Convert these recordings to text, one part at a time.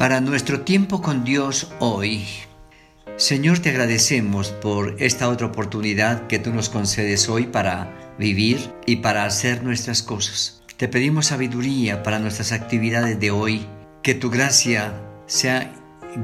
para nuestro tiempo con Dios hoy. Señor, te agradecemos por esta otra oportunidad que tú nos concedes hoy para vivir y para hacer nuestras cosas. Te pedimos sabiduría para nuestras actividades de hoy, que tu gracia sea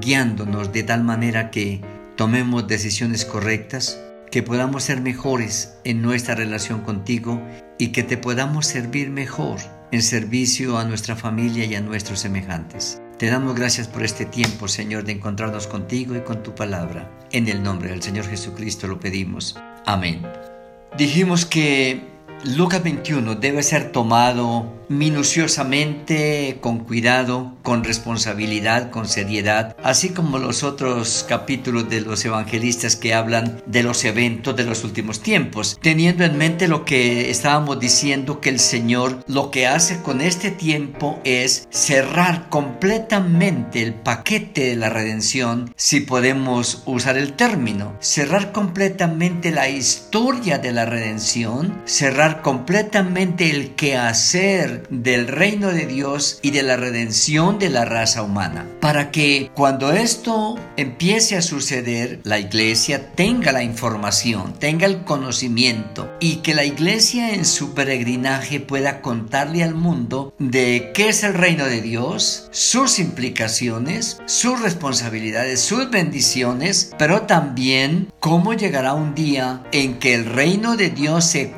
guiándonos de tal manera que tomemos decisiones correctas, que podamos ser mejores en nuestra relación contigo y que te podamos servir mejor en servicio a nuestra familia y a nuestros semejantes. Te damos gracias por este tiempo, Señor, de encontrarnos contigo y con tu palabra. En el nombre del Señor Jesucristo lo pedimos. Amén. Dijimos que Lucas 21 debe ser tomado minuciosamente, con cuidado, con responsabilidad, con seriedad, así como los otros capítulos de los evangelistas que hablan de los eventos de los últimos tiempos, teniendo en mente lo que estábamos diciendo que el Señor lo que hace con este tiempo es cerrar completamente el paquete de la redención, si podemos usar el término, cerrar completamente la historia de la redención, cerrar completamente el quehacer del reino de Dios y de la redención de la raza humana. Para que cuando esto empiece a suceder, la iglesia tenga la información, tenga el conocimiento y que la iglesia en su peregrinaje pueda contarle al mundo de qué es el reino de Dios, sus implicaciones, sus responsabilidades, sus bendiciones, pero también cómo llegará un día en que el reino de Dios se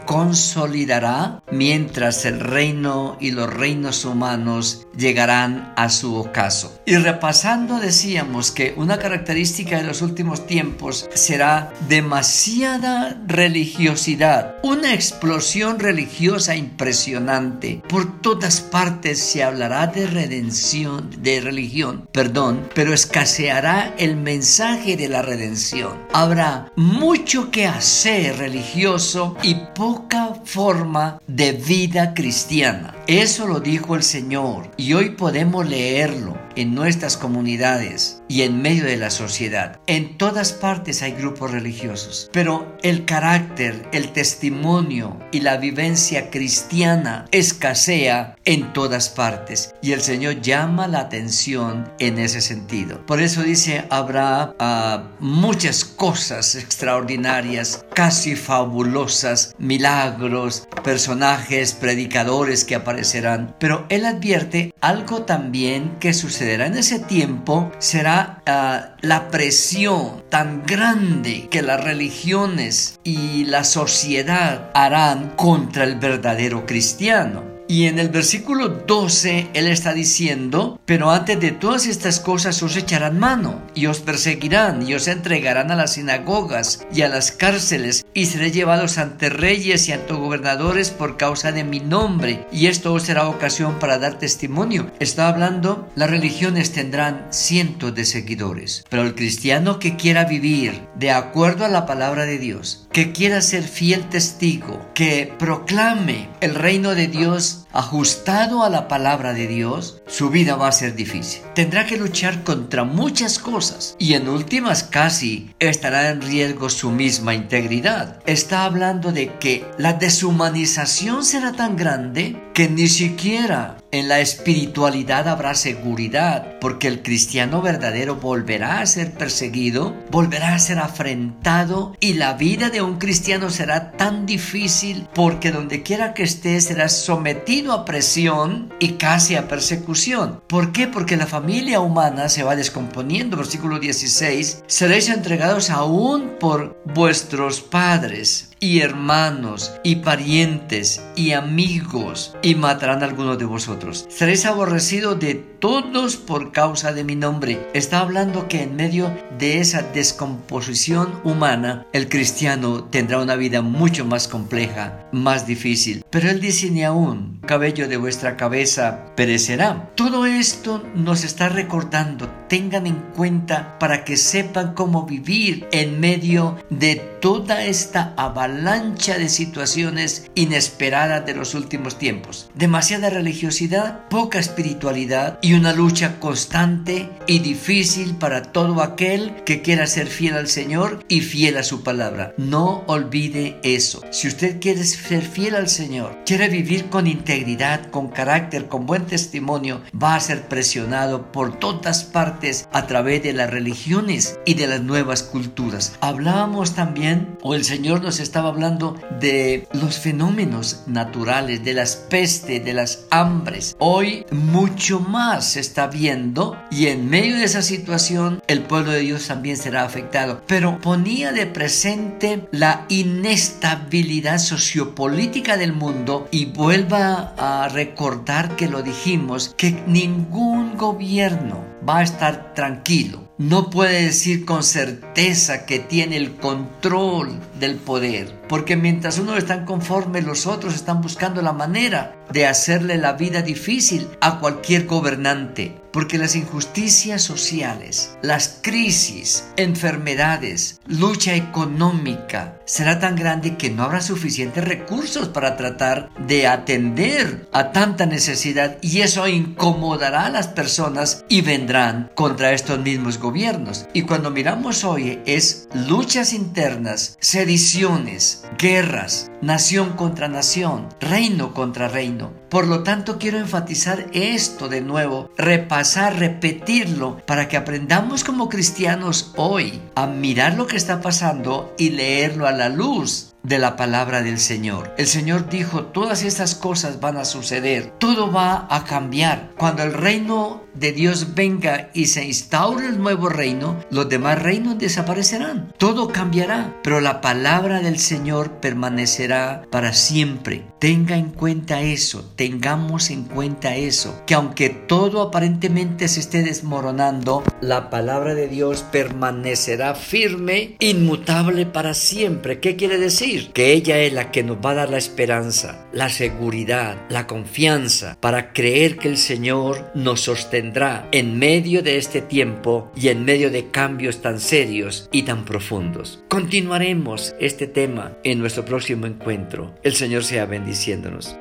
mientras el reino y los reinos humanos llegarán a su ocaso. Y repasando decíamos que una característica de los últimos tiempos será demasiada religiosidad, una explosión religiosa impresionante. Por todas partes se hablará de redención, de religión, perdón, pero escaseará el mensaje de la redención. Habrá mucho que hacer religioso y poca forma de vida cristiana. Eso lo dijo el Señor y hoy podemos leerlo en nuestras comunidades y en medio de la sociedad. En todas partes hay grupos religiosos, pero el carácter, el testimonio y la vivencia cristiana escasea en todas partes y el Señor llama la atención en ese sentido. Por eso dice, habrá ah, muchas cosas extraordinarias, casi fabulosas, milagros, personajes, predicadores que aparecen serán, Pero él advierte algo también que sucederá en ese tiempo será ah, la presión tan grande que las religiones y la sociedad harán contra el verdadero cristiano. Y en el versículo 12 él está diciendo, pero antes de todas estas cosas os echarán mano y os perseguirán y os entregarán a las sinagogas y a las cárceles y seré llevados ante reyes y ante gobernadores por causa de mi nombre y esto os será ocasión para dar testimonio. Está hablando, las religiones tendrán cientos de seguidores, pero el cristiano que quiera vivir de acuerdo a la palabra de Dios, que quiera ser fiel testigo, que proclame el reino de Dios ajustado a la palabra de Dios, su vida va a ser difícil. Tendrá que luchar contra muchas cosas y en últimas casi estará en riesgo su misma integridad. Está hablando de que la deshumanización será tan grande que ni siquiera en la espiritualidad habrá seguridad, porque el cristiano verdadero volverá a ser perseguido, volverá a ser afrentado y la vida de un cristiano será tan difícil porque donde quiera que esté será sometido a presión y casi a persecución. ¿Por qué? Porque la familia humana se va descomponiendo. Versículo 16, seréis entregados aún por vuestros padres y hermanos y parientes y amigos y matarán a algunos de vosotros. Seréis aborrecidos de todos por causa de mi nombre. Está hablando que en medio de esa descomposición humana, el cristiano tendrá una vida mucho más compleja, más difícil. Pero él dice ni aún, cabello de vuestra cabeza perecerá. Todo esto nos está recordando, tengan en cuenta para que sepan cómo vivir en medio de toda esta avalancha de situaciones inesperadas de los últimos tiempos. Demasiada religiosidad, poca espiritualidad una lucha constante y difícil para todo aquel que quiera ser fiel al Señor y fiel a su palabra. No olvide eso. Si usted quiere ser fiel al Señor, quiere vivir con integridad, con carácter, con buen testimonio, va a ser presionado por todas partes a través de las religiones y de las nuevas culturas. Hablábamos también, o el Señor nos estaba hablando de los fenómenos naturales, de las pestes, de las hambres. Hoy mucho más se está viendo y en medio de esa situación el pueblo de Dios también será afectado. Pero ponía de presente la inestabilidad sociopolítica del mundo y vuelva a recordar que lo dijimos, que ningún gobierno va a estar tranquilo no puede decir con certeza que tiene el control del poder, porque mientras uno está conforme, los otros están buscando la manera de hacerle la vida difícil a cualquier gobernante, porque las injusticias sociales, las crisis, enfermedades, lucha económica será tan grande que no habrá suficientes recursos para tratar de atender a tanta necesidad y eso incomodará a las personas y vendrán contra estos mismos gobiernos. Y cuando miramos hoy es luchas internas, sediciones, guerras, nación contra nación, reino contra reino. Por lo tanto, quiero enfatizar esto de nuevo, repasar, repetirlo, para que aprendamos como cristianos hoy a mirar lo que está pasando y leerlo a la luz de la palabra del Señor. El Señor dijo, todas estas cosas van a suceder, todo va a cambiar. Cuando el reino de Dios venga y se instaure el nuevo reino, los demás reinos desaparecerán. Todo cambiará, pero la palabra del Señor permanecerá para siempre. Tenga en cuenta eso, tengamos en cuenta eso, que aunque todo aparentemente se esté desmoronando, la palabra de Dios permanecerá firme, inmutable para siempre. ¿Qué quiere decir? Que ella es la que nos va a dar la esperanza, la seguridad, la confianza para creer que el Señor nos sostendrá en medio de este tiempo y en medio de cambios tan serios y tan profundos. Continuaremos este tema en nuestro próximo encuentro. El Señor sea bendiciéndonos.